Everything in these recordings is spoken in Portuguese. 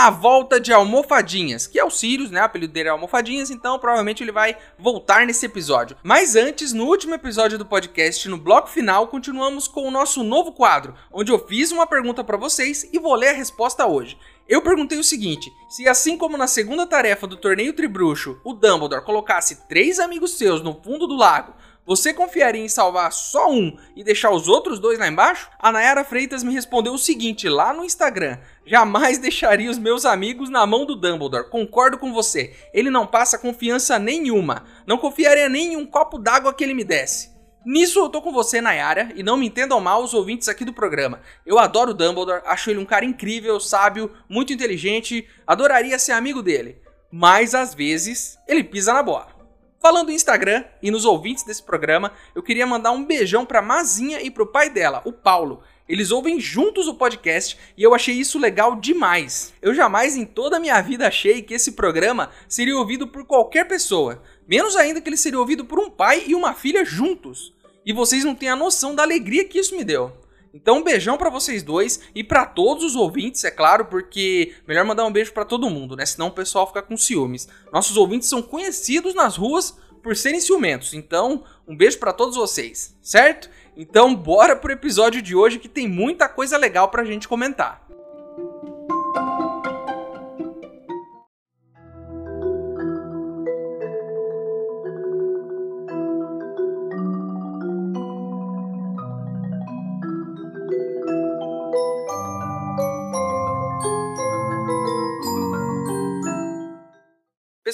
A Volta de Almofadinhas, que é o Sirius, né? O apelido dele é Almofadinhas, então provavelmente ele vai voltar nesse episódio. Mas antes, no último episódio do podcast, no bloco final, continuamos com o nosso novo quadro, onde eu fiz uma pergunta para vocês e vou ler a resposta hoje. Eu perguntei o seguinte: se assim como na segunda tarefa do torneio Tribruxo, o Dumbledore colocasse três amigos seus no fundo do lago, você confiaria em salvar só um e deixar os outros dois lá embaixo? A Nayara Freitas me respondeu o seguinte lá no Instagram: Jamais deixaria os meus amigos na mão do Dumbledore. Concordo com você. Ele não passa confiança nenhuma. Não confiaria nem em um copo d'água que ele me desse. Nisso eu tô com você, Nayara, e não me entendam mal os ouvintes aqui do programa. Eu adoro o Dumbledore, acho ele um cara incrível, sábio, muito inteligente, adoraria ser amigo dele. Mas às vezes ele pisa na bola. Falando em Instagram e nos ouvintes desse programa, eu queria mandar um beijão pra Mazinha e pro pai dela, o Paulo. Eles ouvem juntos o podcast e eu achei isso legal demais. Eu jamais em toda a minha vida achei que esse programa seria ouvido por qualquer pessoa, menos ainda que ele seria ouvido por um pai e uma filha juntos. E vocês não têm a noção da alegria que isso me deu. Então, um beijão para vocês dois e para todos os ouvintes, é claro, porque melhor mandar um beijo para todo mundo, né? Senão o pessoal fica com ciúmes. Nossos ouvintes são conhecidos nas ruas por serem ciumentos. Então, um beijo para todos vocês, certo? Então, bora pro episódio de hoje que tem muita coisa legal pra gente comentar.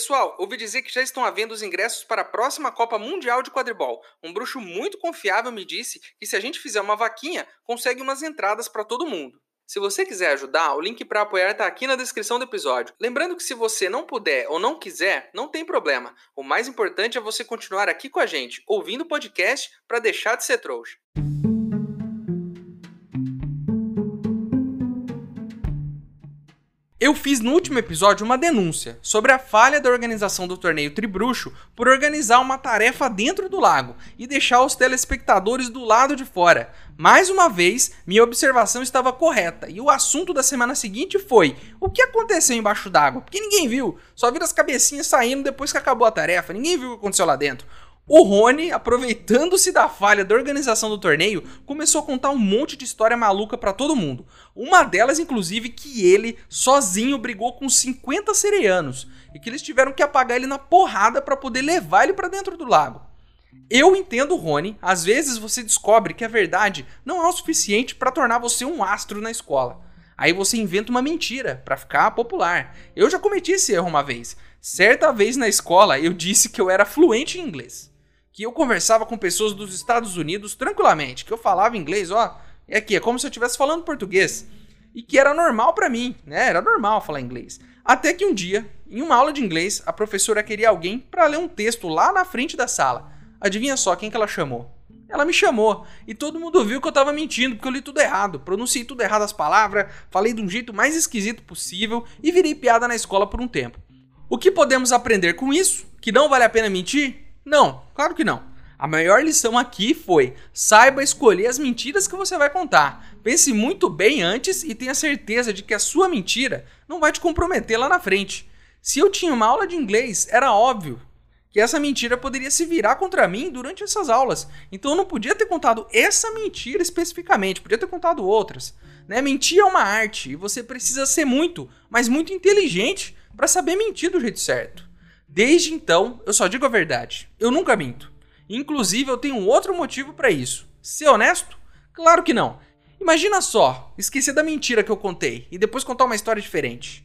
Pessoal, ouvi dizer que já estão havendo os ingressos para a próxima Copa Mundial de Quadribol. Um bruxo muito confiável me disse que se a gente fizer uma vaquinha, consegue umas entradas para todo mundo. Se você quiser ajudar, o link para apoiar está aqui na descrição do episódio. Lembrando que se você não puder ou não quiser, não tem problema. O mais importante é você continuar aqui com a gente, ouvindo o podcast para deixar de ser trouxa. Eu fiz no último episódio uma denúncia sobre a falha da organização do torneio Tribruxo por organizar uma tarefa dentro do lago e deixar os telespectadores do lado de fora. Mais uma vez, minha observação estava correta e o assunto da semana seguinte foi: o que aconteceu embaixo d'água? Porque ninguém viu, só viram as cabecinhas saindo depois que acabou a tarefa, ninguém viu o que aconteceu lá dentro. O Rony, aproveitando-se da falha da organização do torneio, começou a contar um monte de história maluca para todo mundo. Uma delas, inclusive, que ele sozinho brigou com 50 sereianos e que eles tiveram que apagar ele na porrada para poder levar ele para dentro do lago. Eu entendo, Rony, às vezes você descobre que a verdade não é o suficiente para tornar você um astro na escola. Aí você inventa uma mentira para ficar popular. Eu já cometi esse erro uma vez. Certa vez na escola eu disse que eu era fluente em inglês que eu conversava com pessoas dos Estados Unidos tranquilamente, que eu falava inglês, ó, é aqui, é como se eu estivesse falando português. E que era normal para mim, né? Era normal falar inglês. Até que um dia, em uma aula de inglês, a professora queria alguém para ler um texto lá na frente da sala. Adivinha só quem que ela chamou? Ela me chamou e todo mundo viu que eu tava mentindo, porque eu li tudo errado, pronunciei tudo errado as palavras, falei de um jeito mais esquisito possível e virei piada na escola por um tempo. O que podemos aprender com isso? Que não vale a pena mentir? Não, claro que não. A maior lição aqui foi: saiba escolher as mentiras que você vai contar. Pense muito bem antes e tenha certeza de que a sua mentira não vai te comprometer lá na frente. Se eu tinha uma aula de inglês, era óbvio que essa mentira poderia se virar contra mim durante essas aulas. Então eu não podia ter contado essa mentira especificamente, podia ter contado outras. Né? Mentir é uma arte e você precisa ser muito, mas muito inteligente para saber mentir do jeito certo. Desde então, eu só digo a verdade. Eu nunca minto. Inclusive, eu tenho um outro motivo para isso. Ser honesto? Claro que não. Imagina só, esquecer da mentira que eu contei e depois contar uma história diferente.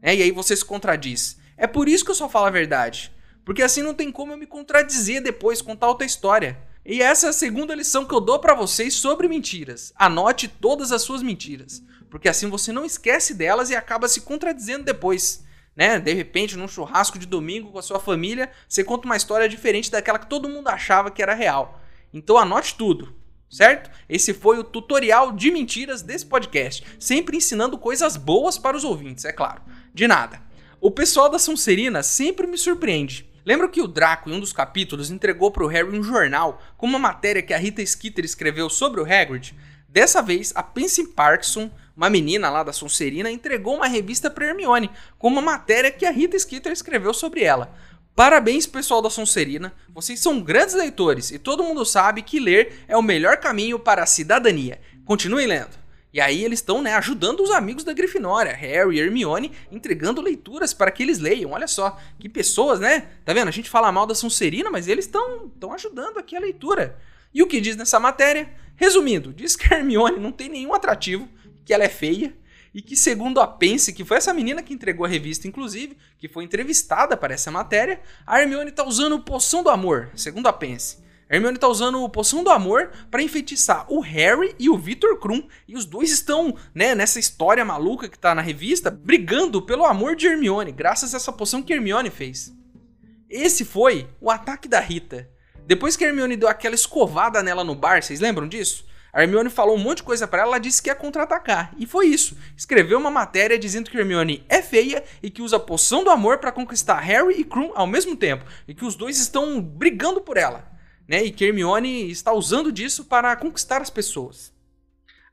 É, e aí você se contradiz. É por isso que eu só falo a verdade. Porque assim não tem como eu me contradizer depois, contar outra história. E essa é a segunda lição que eu dou para vocês sobre mentiras. Anote todas as suas mentiras, porque assim você não esquece delas e acaba se contradizendo depois. Né? De repente, num churrasco de domingo com a sua família, você conta uma história diferente daquela que todo mundo achava que era real. Então anote tudo, certo? Esse foi o tutorial de mentiras desse podcast, sempre ensinando coisas boas para os ouvintes, é claro. De nada. O pessoal da Sonserina sempre me surpreende. Lembra que o Draco, em um dos capítulos, entregou para o Harry um jornal com uma matéria que a Rita Skeeter escreveu sobre o Hagrid? Dessa vez, a Pansy Parkinson, uma menina lá da Sonserina, entregou uma revista para Hermione, com uma matéria que a Rita Skeeter escreveu sobre ela. Parabéns, pessoal da Sonserina. Vocês são grandes leitores e todo mundo sabe que ler é o melhor caminho para a cidadania. Continuem lendo. E aí eles estão, né, ajudando os amigos da Grifinória, Harry e Hermione, entregando leituras para que eles leiam. Olha só, que pessoas, né? Tá vendo? A gente fala mal da Sonserina, mas eles estão ajudando aqui a leitura. E o que diz nessa matéria? Resumindo, diz que Hermione não tem nenhum atrativo, que ela é feia, e que, segundo a Pense, que foi essa menina que entregou a revista, inclusive, que foi entrevistada para essa matéria, a Hermione está usando poção do amor, segundo a Pense. A Hermione está usando poção do amor para enfeitiçar o Harry e o Victor Krum. E os dois estão, né, nessa história maluca que está na revista, brigando pelo amor de Hermione, graças a essa poção que Hermione fez. Esse foi o ataque da Rita. Depois que a Hermione deu aquela escovada nela no bar, vocês lembram disso? A Hermione falou um monte de coisa para ela, ela disse que ia contra-atacar. E foi isso. Escreveu uma matéria dizendo que Hermione é feia e que usa a poção do amor para conquistar Harry e Krum ao mesmo tempo. E que os dois estão brigando por ela. Né? E que Hermione está usando disso para conquistar as pessoas.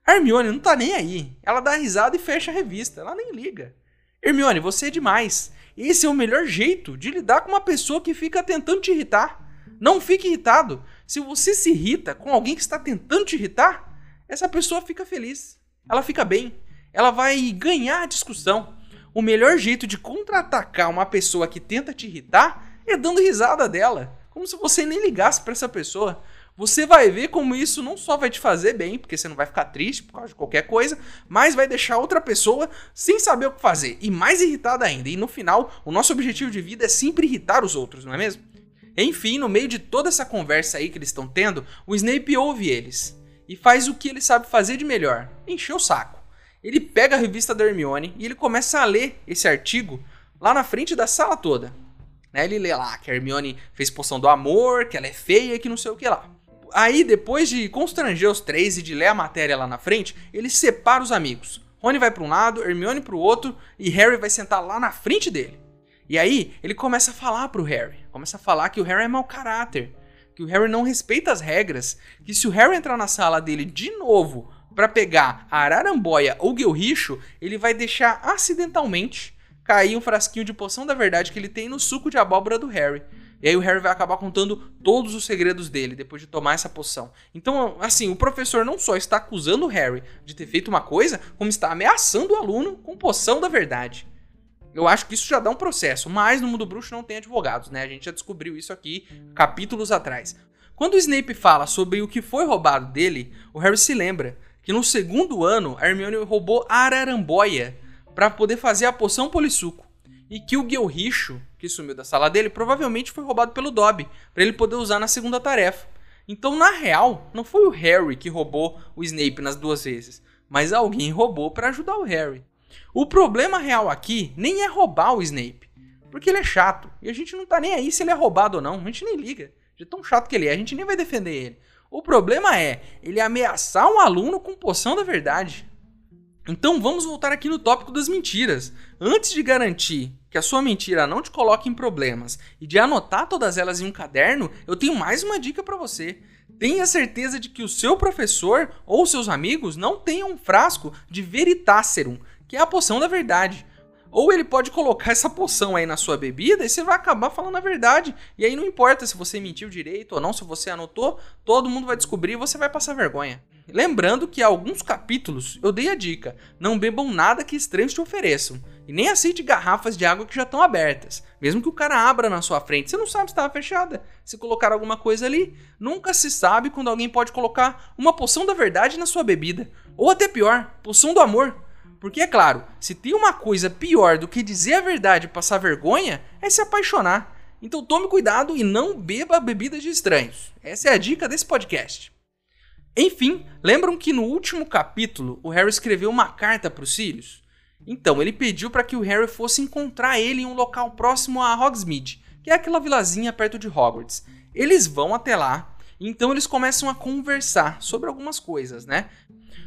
A Hermione não tá nem aí. Ela dá risada e fecha a revista. Ela nem liga. Hermione, você é demais. Esse é o melhor jeito de lidar com uma pessoa que fica tentando te irritar. Não fique irritado. Se você se irrita com alguém que está tentando te irritar, essa pessoa fica feliz. Ela fica bem. Ela vai ganhar a discussão. O melhor jeito de contra-atacar uma pessoa que tenta te irritar é dando risada dela. Como se você nem ligasse para essa pessoa. Você vai ver como isso não só vai te fazer bem, porque você não vai ficar triste por causa de qualquer coisa, mas vai deixar outra pessoa sem saber o que fazer e mais irritada ainda. E no final, o nosso objetivo de vida é sempre irritar os outros, não é mesmo? Enfim, no meio de toda essa conversa aí que eles estão tendo, o Snape ouve eles e faz o que ele sabe fazer de melhor: encher o saco. Ele pega a revista da Hermione e ele começa a ler esse artigo lá na frente da sala toda. Né? Ele lê lá que a Hermione fez poção do amor, que ela é feia que não sei o que lá. Aí, depois de constranger os três e de ler a matéria lá na frente, ele separa os amigos. Rony vai para um lado, Hermione para o outro e Harry vai sentar lá na frente dele. E aí ele começa a falar pro Harry, começa a falar que o Harry é mau caráter, que o Harry não respeita as regras, que se o Harry entrar na sala dele de novo para pegar a Araramboia ou Guilricho, ele vai deixar acidentalmente cair um frasquinho de poção da verdade que ele tem no suco de abóbora do Harry. E aí o Harry vai acabar contando todos os segredos dele depois de tomar essa poção. Então, assim, o professor não só está acusando o Harry de ter feito uma coisa, como está ameaçando o aluno com poção da verdade. Eu acho que isso já dá um processo, mas no mundo bruxo não tem advogados, né? A gente já descobriu isso aqui capítulos atrás. Quando o Snape fala sobre o que foi roubado dele, o Harry se lembra que no segundo ano a Hermione roubou a Araramboia para poder fazer a poção polissuco. E que o Guilricho, que sumiu da sala dele, provavelmente foi roubado pelo Dobby, para ele poder usar na segunda tarefa. Então, na real, não foi o Harry que roubou o Snape nas duas vezes, mas alguém roubou para ajudar o Harry. O problema real aqui nem é roubar o Snape, porque ele é chato e a gente não tá nem aí se ele é roubado ou não, a gente nem liga. De tão chato que ele é, a gente nem vai defender ele. O problema é ele ameaçar um aluno com poção da verdade. Então vamos voltar aqui no tópico das mentiras. Antes de garantir que a sua mentira não te coloque em problemas e de anotar todas elas em um caderno, eu tenho mais uma dica para você. Tenha certeza de que o seu professor ou seus amigos não tenham um frasco de Veritaserum, que é a poção da verdade. Ou ele pode colocar essa poção aí na sua bebida e você vai acabar falando a verdade. E aí não importa se você mentiu direito ou não, se você anotou, todo mundo vai descobrir e você vai passar vergonha. Lembrando que há alguns capítulos eu dei a dica: não bebam nada que estranhos te ofereçam. E nem aceite garrafas de água que já estão abertas. Mesmo que o cara abra na sua frente, você não sabe se estava fechada. Se colocar alguma coisa ali, nunca se sabe quando alguém pode colocar uma poção da verdade na sua bebida. Ou até pior, poção do amor. Porque, é claro, se tem uma coisa pior do que dizer a verdade e passar vergonha, é se apaixonar. Então tome cuidado e não beba bebidas de estranhos. Essa é a dica desse podcast. Enfim, lembram que no último capítulo o Harry escreveu uma carta para os Sirius? Então, ele pediu para que o Harry fosse encontrar ele em um local próximo a Hogsmeade, que é aquela vilazinha perto de Hogwarts. Eles vão até lá, então eles começam a conversar sobre algumas coisas, né?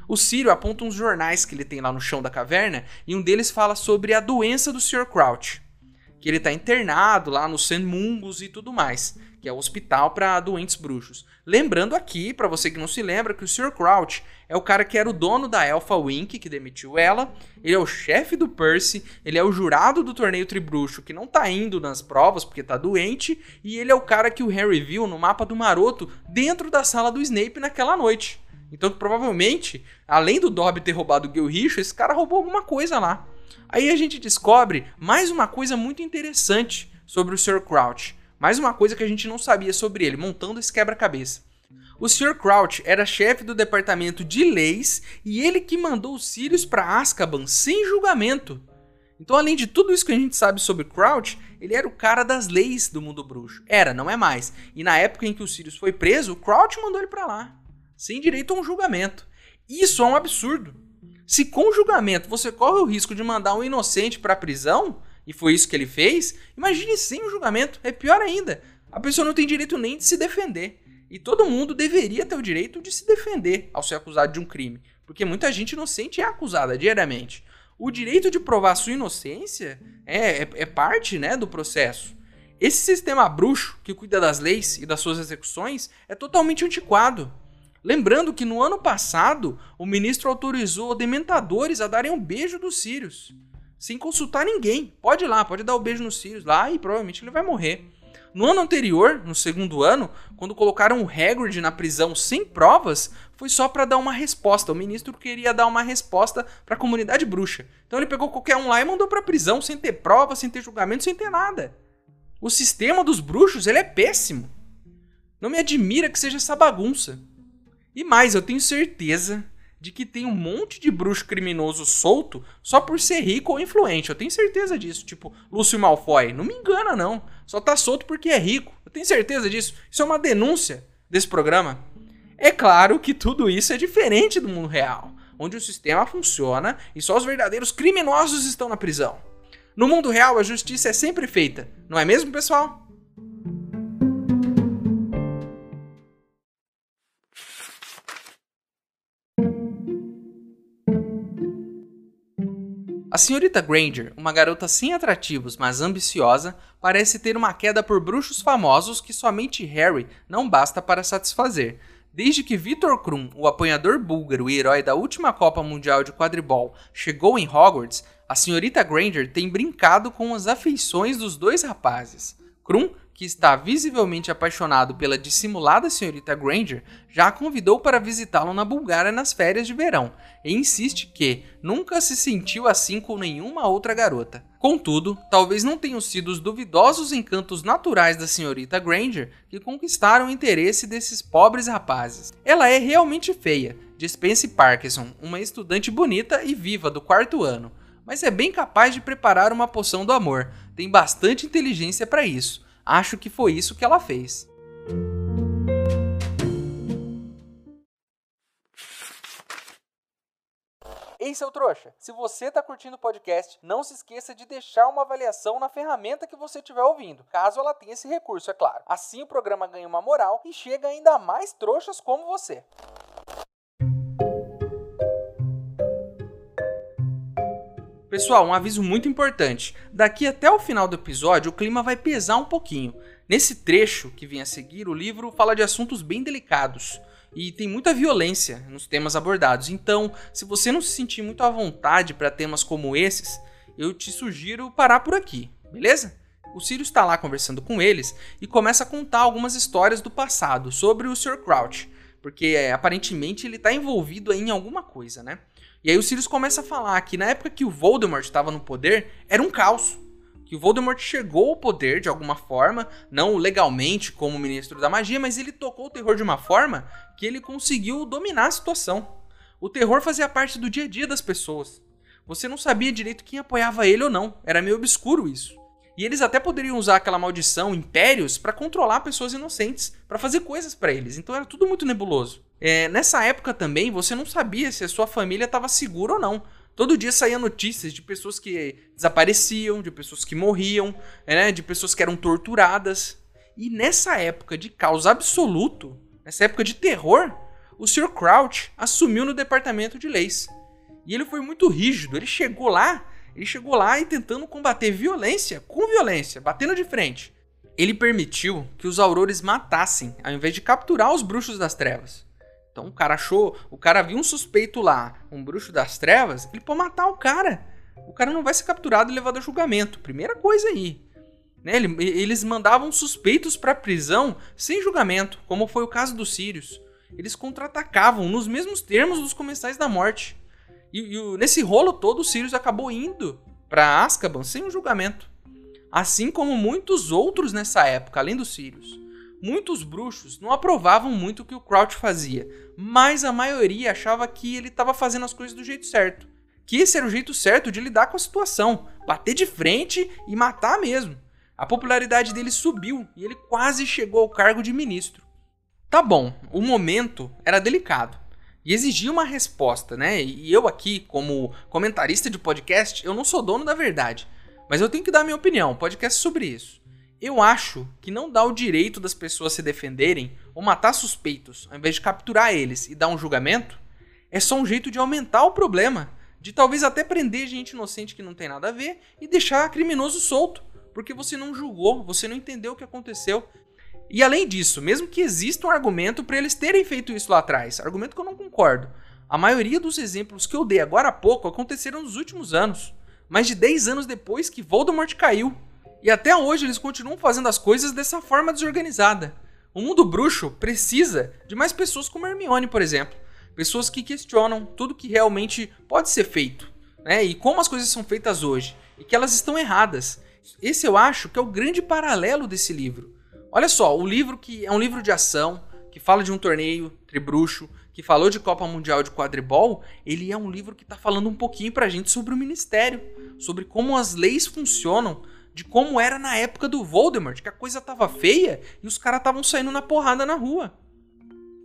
O Círio aponta uns jornais que ele tem lá no chão da caverna e um deles fala sobre a doença do Sr. Crouch, que ele está internado lá no St. Mungus e tudo mais, que é o hospital para doentes bruxos. Lembrando aqui, para você que não se lembra, que o Sr. Crouch é o cara que era o dono da Alpha Wink, que demitiu ela, ele é o chefe do Percy, ele é o jurado do torneio Tribruxo, que não tá indo nas provas porque tá doente, e ele é o cara que o Harry viu no mapa do Maroto dentro da sala do Snape naquela noite. Então, provavelmente, além do Dobby ter roubado o Gilricho, esse cara roubou alguma coisa lá. Aí a gente descobre mais uma coisa muito interessante sobre o Sr. Crouch. Mais uma coisa que a gente não sabia sobre ele, montando esse quebra-cabeça. O Sr. Crouch era chefe do departamento de leis e ele que mandou os Sirius para Azkaban sem julgamento. Então, além de tudo isso que a gente sabe sobre Crouch, ele era o cara das leis do mundo bruxo. Era, não é mais. E na época em que o Sirius foi preso, o Crouch mandou ele para lá sem direito a um julgamento. Isso é um absurdo. Se com julgamento você corre o risco de mandar um inocente para a prisão, e foi isso que ele fez, imagine sem um julgamento, é pior ainda. A pessoa não tem direito nem de se defender. E todo mundo deveria ter o direito de se defender ao ser acusado de um crime, porque muita gente inocente é acusada diariamente. O direito de provar sua inocência é, é, é parte né, do processo. Esse sistema bruxo que cuida das leis e das suas execuções é totalmente antiquado. Lembrando que no ano passado, o ministro autorizou dementadores a darem um beijo dos Sirius, sem consultar ninguém. Pode ir lá, pode dar o um beijo nos Sirius lá e provavelmente ele vai morrer. No ano anterior, no segundo ano, quando colocaram o Hagrid na prisão sem provas, foi só para dar uma resposta. O ministro queria dar uma resposta para a comunidade bruxa. Então ele pegou qualquer um lá e mandou para prisão sem ter provas, sem ter julgamento, sem ter nada. O sistema dos bruxos, ele é péssimo. Não me admira que seja essa bagunça. E mais, eu tenho certeza de que tem um monte de bruxo criminoso solto só por ser rico ou influente. Eu tenho certeza disso. Tipo, Lúcio Malfoy. Não me engana, não. Só tá solto porque é rico. Eu tenho certeza disso. Isso é uma denúncia desse programa. É claro que tudo isso é diferente do mundo real, onde o sistema funciona e só os verdadeiros criminosos estão na prisão. No mundo real, a justiça é sempre feita, não é mesmo, pessoal? A senhorita Granger, uma garota sem atrativos, mas ambiciosa, parece ter uma queda por bruxos famosos que somente Harry não basta para satisfazer. Desde que Victor Krum, o apanhador búlgaro e herói da última Copa Mundial de Quadribol, chegou em Hogwarts, a senhorita Granger tem brincado com as afeições dos dois rapazes. Krum que está visivelmente apaixonado pela dissimulada senhorita Granger, já a convidou para visitá-lo na Bulgária nas férias de verão e insiste que nunca se sentiu assim com nenhuma outra garota. Contudo, talvez não tenham sido os duvidosos encantos naturais da senhorita Granger que conquistaram o interesse desses pobres rapazes. Ela é realmente feia, diz Parkinson, uma estudante bonita e viva do quarto ano, mas é bem capaz de preparar uma poção do amor, tem bastante inteligência para isso Acho que foi isso que ela fez. Ei, seu trouxa! Se você está curtindo o podcast, não se esqueça de deixar uma avaliação na ferramenta que você estiver ouvindo, caso ela tenha esse recurso, é claro. Assim o programa ganha uma moral e chega ainda mais trouxas como você. Pessoal, um aviso muito importante. Daqui até o final do episódio, o clima vai pesar um pouquinho. Nesse trecho que vem a seguir, o livro fala de assuntos bem delicados e tem muita violência nos temas abordados. Então, se você não se sentir muito à vontade para temas como esses, eu te sugiro parar por aqui, beleza? O Sirius está lá conversando com eles e começa a contar algumas histórias do passado sobre o Sr. Crouch, porque é, aparentemente ele está envolvido em alguma coisa, né? E aí o Sirius começa a falar que na época que o Voldemort estava no poder, era um caos. Que o Voldemort chegou ao poder de alguma forma, não legalmente como ministro da magia, mas ele tocou o terror de uma forma que ele conseguiu dominar a situação. O terror fazia parte do dia a dia das pessoas. Você não sabia direito quem apoiava ele ou não, era meio obscuro isso. E eles até poderiam usar aquela maldição, impérios, para controlar pessoas inocentes, para fazer coisas para eles. Então era tudo muito nebuloso. É, nessa época também você não sabia se a sua família estava segura ou não. Todo dia saía notícias de pessoas que desapareciam, de pessoas que morriam, né, de pessoas que eram torturadas. E nessa época de caos absoluto, nessa época de terror, o Sr. Crouch assumiu no departamento de leis. E ele foi muito rígido. Ele chegou lá, ele chegou lá e tentando combater violência com violência, batendo de frente. Ele permitiu que os aurores matassem, ao invés de capturar os bruxos das trevas. Então o cara achou, o cara viu um suspeito lá, um bruxo das trevas, ele pode matar o cara. O cara não vai ser capturado e levado a julgamento. Primeira coisa aí. Né? Eles mandavam suspeitos para prisão sem julgamento, como foi o caso dos Sírios. Eles contra-atacavam nos mesmos termos dos comensais da morte. E, e nesse rolo todo, os Sírios acabou indo para Azkaban sem um julgamento. Assim como muitos outros nessa época, além dos Sírios. Muitos bruxos não aprovavam muito o que o Crouch fazia, mas a maioria achava que ele estava fazendo as coisas do jeito certo. Que esse era o jeito certo de lidar com a situação, bater de frente e matar mesmo. A popularidade dele subiu e ele quase chegou ao cargo de ministro. Tá bom, o momento era delicado e exigia uma resposta, né? E eu aqui, como comentarista de podcast, eu não sou dono da verdade, mas eu tenho que dar minha opinião, podcast sobre isso. Eu acho que não dá o direito das pessoas se defenderem ou matar suspeitos, ao invés de capturar eles e dar um julgamento, é só um jeito de aumentar o problema, de talvez até prender gente inocente que não tem nada a ver e deixar criminoso solto, porque você não julgou, você não entendeu o que aconteceu. E além disso, mesmo que exista um argumento para eles terem feito isso lá atrás, argumento que eu não concordo, a maioria dos exemplos que eu dei agora há pouco aconteceram nos últimos anos, mais de 10 anos depois que Voldemort caiu. E até hoje eles continuam fazendo as coisas dessa forma desorganizada. O mundo bruxo precisa de mais pessoas como Hermione, por exemplo. Pessoas que questionam tudo que realmente pode ser feito, né? E como as coisas são feitas hoje, e que elas estão erradas. Esse eu acho que é o grande paralelo desse livro. Olha só, o livro que é um livro de ação, que fala de um torneio tribruxo, que falou de Copa Mundial de Quadribol, ele é um livro que está falando um pouquinho pra gente sobre o ministério, sobre como as leis funcionam, de como era na época do Voldemort, que a coisa tava feia e os caras estavam saindo na porrada na rua.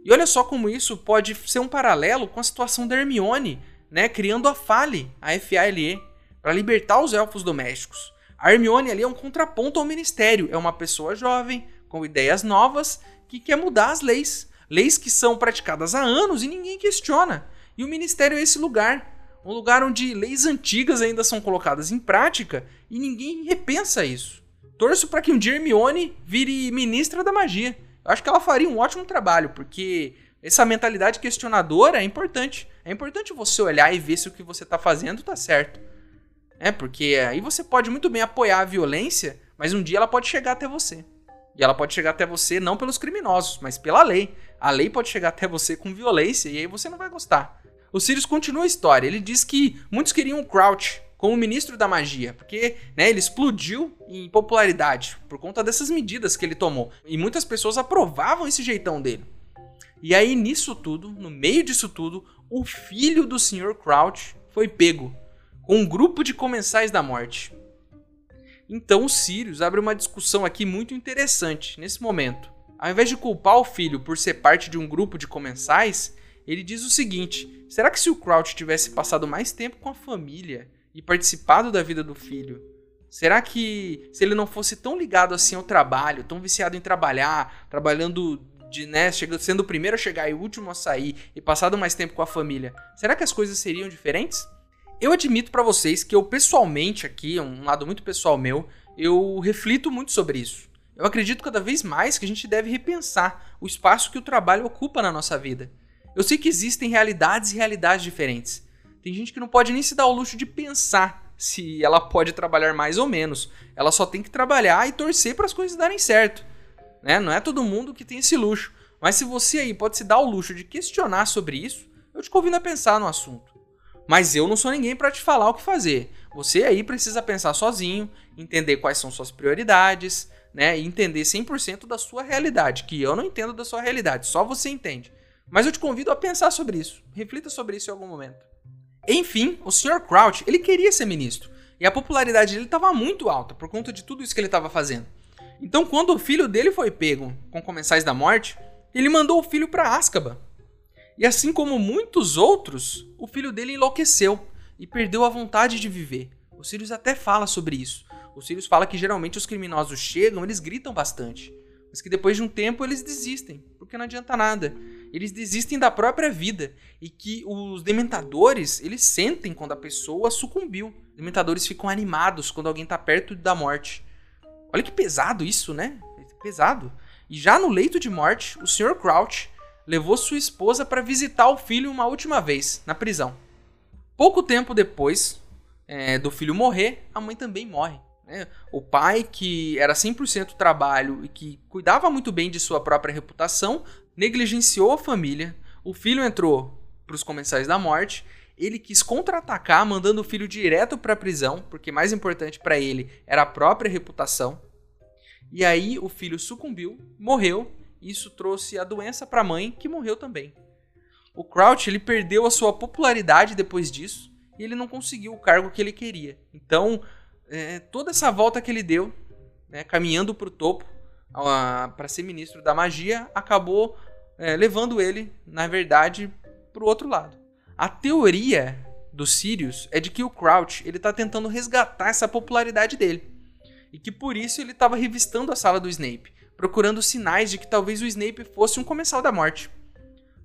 E olha só como isso pode ser um paralelo com a situação da Hermione, né, criando a FALE, a FALE, para libertar os elfos domésticos. A Hermione ali é um contraponto ao ministério, é uma pessoa jovem, com ideias novas, que quer mudar as leis, leis que são praticadas há anos e ninguém questiona. E o ministério é esse lugar um lugar onde leis antigas ainda são colocadas em prática e ninguém repensa isso. Torço para que um dia Hermione vire ministra da magia. Eu acho que ela faria um ótimo trabalho, porque essa mentalidade questionadora é importante. É importante você olhar e ver se o que você está fazendo está certo. É, porque aí você pode muito bem apoiar a violência, mas um dia ela pode chegar até você. E ela pode chegar até você não pelos criminosos, mas pela lei. A lei pode chegar até você com violência e aí você não vai gostar o Sirius continua a história. Ele diz que muitos queriam o Crouch como ministro da magia, porque né, ele explodiu em popularidade por conta dessas medidas que ele tomou. E muitas pessoas aprovavam esse jeitão dele. E aí, nisso tudo, no meio disso tudo, o filho do Sr. Crouch foi pego com um grupo de comensais da morte. Então o Sirius abre uma discussão aqui muito interessante nesse momento. Ao invés de culpar o filho por ser parte de um grupo de comensais, ele diz o seguinte: será que se o Crouch tivesse passado mais tempo com a família e participado da vida do filho, será que se ele não fosse tão ligado assim ao trabalho, tão viciado em trabalhar, trabalhando de, né, sendo o primeiro a chegar e o último a sair e passado mais tempo com a família, será que as coisas seriam diferentes? Eu admito para vocês que eu pessoalmente aqui, um lado muito pessoal meu, eu reflito muito sobre isso. Eu acredito cada vez mais que a gente deve repensar o espaço que o trabalho ocupa na nossa vida. Eu sei que existem realidades e realidades diferentes. Tem gente que não pode nem se dar o luxo de pensar se ela pode trabalhar mais ou menos. Ela só tem que trabalhar e torcer para as coisas darem certo. Né? Não é todo mundo que tem esse luxo. Mas se você aí pode se dar o luxo de questionar sobre isso, eu te convido a pensar no assunto. Mas eu não sou ninguém para te falar o que fazer. Você aí precisa pensar sozinho, entender quais são suas prioridades, né, e entender 100% da sua realidade, que eu não entendo da sua realidade, só você entende. Mas eu te convido a pensar sobre isso. Reflita sobre isso em algum momento. Enfim, o Sr. Crouch, ele queria ser ministro. E a popularidade dele estava muito alta por conta de tudo isso que ele estava fazendo. Então, quando o filho dele foi pego com comensais da morte, ele mandou o filho para Azkaban. E assim como muitos outros, o filho dele enlouqueceu e perdeu a vontade de viver. O Sirius até fala sobre isso. O Sirius fala que geralmente os criminosos chegam, eles gritam bastante, mas que depois de um tempo eles desistem, porque não adianta nada. Eles desistem da própria vida e que os dementadores, eles sentem quando a pessoa sucumbiu. Os dementadores ficam animados quando alguém está perto da morte. Olha que pesado isso, né? Pesado. E já no leito de morte, o Sr. Crouch levou sua esposa para visitar o filho uma última vez, na prisão. Pouco tempo depois é, do filho morrer, a mãe também morre. Né? O pai, que era 100% trabalho e que cuidava muito bem de sua própria reputação, negligenciou a família. O filho entrou para os comensais da morte. Ele quis contra-atacar, mandando o filho direto para a prisão, porque mais importante para ele era a própria reputação. E aí o filho sucumbiu, morreu. Isso trouxe a doença para a mãe, que morreu também. O Crouch ele perdeu a sua popularidade depois disso e ele não conseguiu o cargo que ele queria. Então, é, toda essa volta que ele deu, né, caminhando para o topo, para ser ministro da magia, acabou é, levando ele, na verdade, para o outro lado. A teoria do Sirius é de que o Crouch ele está tentando resgatar essa popularidade dele e que por isso ele estava revistando a sala do Snape, procurando sinais de que talvez o Snape fosse um comensal da morte.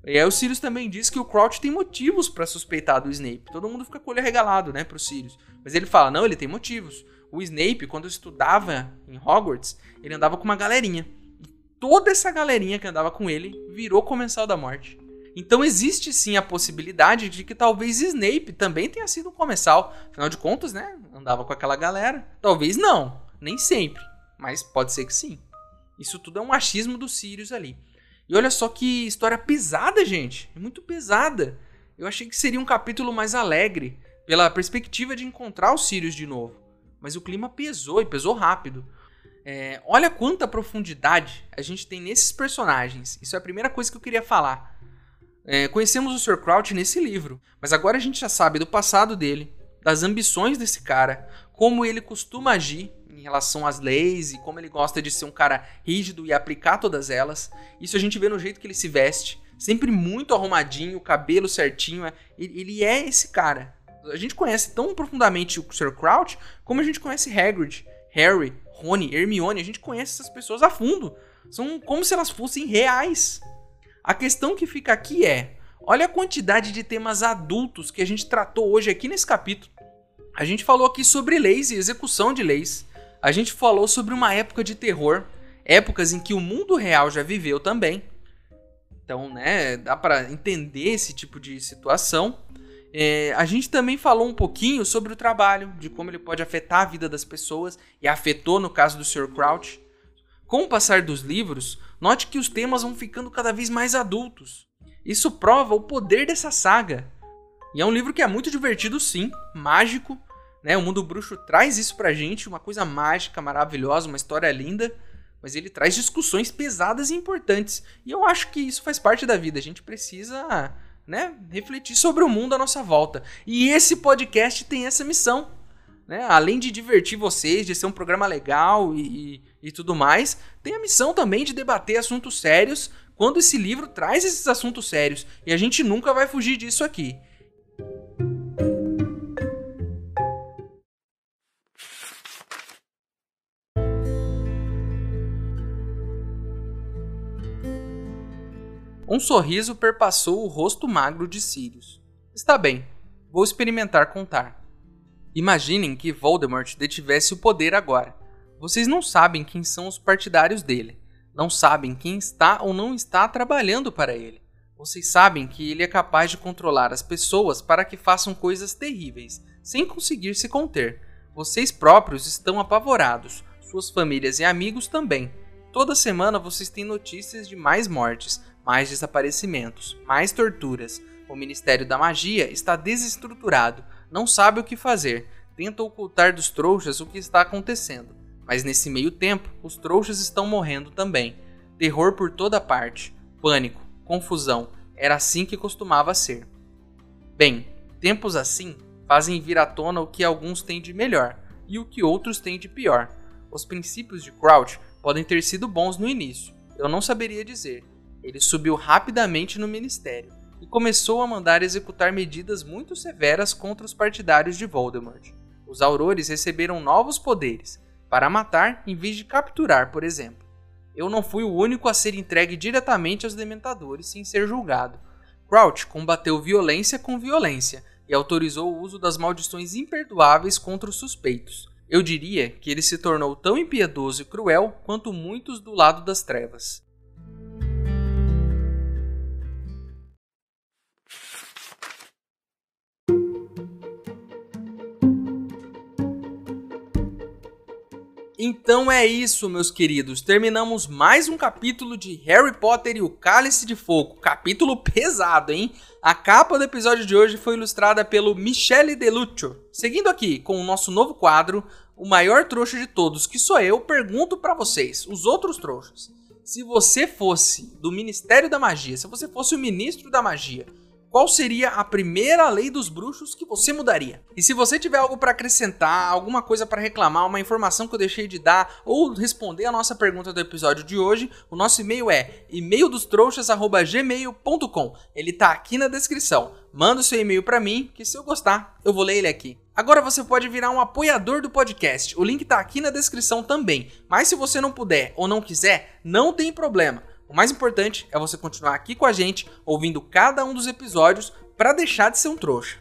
E aí o Sirius também diz que o Crouch tem motivos para suspeitar do Snape. Todo mundo fica com o olho regalado, né, pro Sirius. Mas ele fala, não, ele tem motivos. O Snape, quando estudava em Hogwarts, ele andava com uma galerinha. E toda essa galerinha que andava com ele virou comensal da morte. Então existe sim a possibilidade de que talvez Snape também tenha sido um comensal. Afinal de contas, né? Andava com aquela galera. Talvez não, nem sempre. Mas pode ser que sim. Isso tudo é um achismo do Sirius ali. E olha só que história pesada, gente. É muito pesada. Eu achei que seria um capítulo mais alegre, pela perspectiva de encontrar o Sirius de novo. Mas o clima pesou e pesou rápido. É, olha quanta profundidade a gente tem nesses personagens. Isso é a primeira coisa que eu queria falar. É, conhecemos o Sr. Crouch nesse livro, mas agora a gente já sabe do passado dele, das ambições desse cara, como ele costuma agir relação às leis e como ele gosta de ser um cara rígido e aplicar todas elas. Isso a gente vê no jeito que ele se veste, sempre muito arrumadinho, cabelo certinho. É, ele é esse cara. A gente conhece tão profundamente o Sr. Crouch como a gente conhece Hagrid, Harry, Rony, Hermione. A gente conhece essas pessoas a fundo. São como se elas fossem reais. A questão que fica aqui é: olha a quantidade de temas adultos que a gente tratou hoje aqui nesse capítulo. A gente falou aqui sobre leis e execução de leis a gente falou sobre uma época de terror, épocas em que o mundo real já viveu também. Então, né, dá para entender esse tipo de situação. É, a gente também falou um pouquinho sobre o trabalho, de como ele pode afetar a vida das pessoas, e afetou no caso do Sr. Crouch. Com o passar dos livros, note que os temas vão ficando cada vez mais adultos. Isso prova o poder dessa saga. E é um livro que é muito divertido, sim, mágico, né? O mundo bruxo traz isso pra gente, uma coisa mágica, maravilhosa, uma história linda, mas ele traz discussões pesadas e importantes. E eu acho que isso faz parte da vida. A gente precisa, né, refletir sobre o mundo à nossa volta. E esse podcast tem essa missão. Né? Além de divertir vocês, de ser um programa legal e, e, e tudo mais, tem a missão também de debater assuntos sérios quando esse livro traz esses assuntos sérios. E a gente nunca vai fugir disso aqui. Um sorriso perpassou o rosto magro de Sirius. Está bem, vou experimentar contar. Imaginem que Voldemort detivesse o poder agora. Vocês não sabem quem são os partidários dele. Não sabem quem está ou não está trabalhando para ele. Vocês sabem que ele é capaz de controlar as pessoas para que façam coisas terríveis, sem conseguir se conter. Vocês próprios estão apavorados, suas famílias e amigos também. Toda semana vocês têm notícias de mais mortes, mais desaparecimentos, mais torturas. O Ministério da Magia está desestruturado, não sabe o que fazer, tenta ocultar dos trouxas o que está acontecendo. Mas nesse meio tempo, os trouxas estão morrendo também. Terror por toda parte, pânico, confusão. Era assim que costumava ser. Bem, tempos assim fazem vir à tona o que alguns têm de melhor e o que outros têm de pior. Os princípios de Crouch podem ter sido bons no início, eu não saberia dizer, ele subiu rapidamente no ministério. e começou a mandar executar medidas muito severas contra os partidários de Voldemort. Os aurores receberam novos poderes, para matar em vez de capturar, por exemplo. Eu não fui o único a ser entregue diretamente aos dementadores sem ser julgado. Crouch combateu violência com violência e autorizou o uso das maldições imperdoáveis contra os suspeitos. Eu diria que ele se tornou tão impiedoso e cruel quanto muitos do lado das trevas. Então é isso, meus queridos. Terminamos mais um capítulo de Harry Potter e o Cálice de Fogo. Capítulo pesado, hein? A capa do episódio de hoje foi ilustrada pelo Michele Deluccio. Seguindo aqui com o nosso novo quadro, o maior trouxa de todos, que sou eu, pergunto para vocês, os outros trouxas. Se você fosse do Ministério da Magia, se você fosse o ministro da magia, qual seria a primeira lei dos bruxos que você mudaria? E se você tiver algo para acrescentar, alguma coisa para reclamar, uma informação que eu deixei de dar ou responder a nossa pergunta do episódio de hoje, o nosso e-mail é e-maildostrouxas@gmail.com. Ele tá aqui na descrição. Manda o seu e-mail para mim, que se eu gostar, eu vou ler ele aqui. Agora você pode virar um apoiador do podcast. O link tá aqui na descrição também. Mas se você não puder ou não quiser, não tem problema. O mais importante é você continuar aqui com a gente, ouvindo cada um dos episódios, para deixar de ser um trouxa.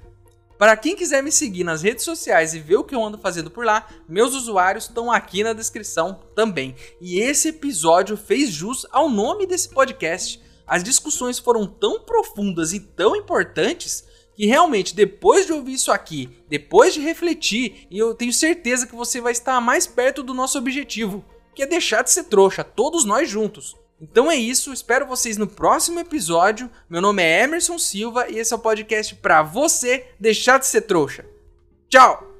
Para quem quiser me seguir nas redes sociais e ver o que eu ando fazendo por lá, meus usuários estão aqui na descrição também. E esse episódio fez jus ao nome desse podcast. As discussões foram tão profundas e tão importantes que realmente depois de ouvir isso aqui, depois de refletir, eu tenho certeza que você vai estar mais perto do nosso objetivo, que é deixar de ser trouxa, todos nós juntos. Então é isso, espero vocês no próximo episódio. Meu nome é Emerson Silva e esse é o podcast para você deixar de ser trouxa. Tchau!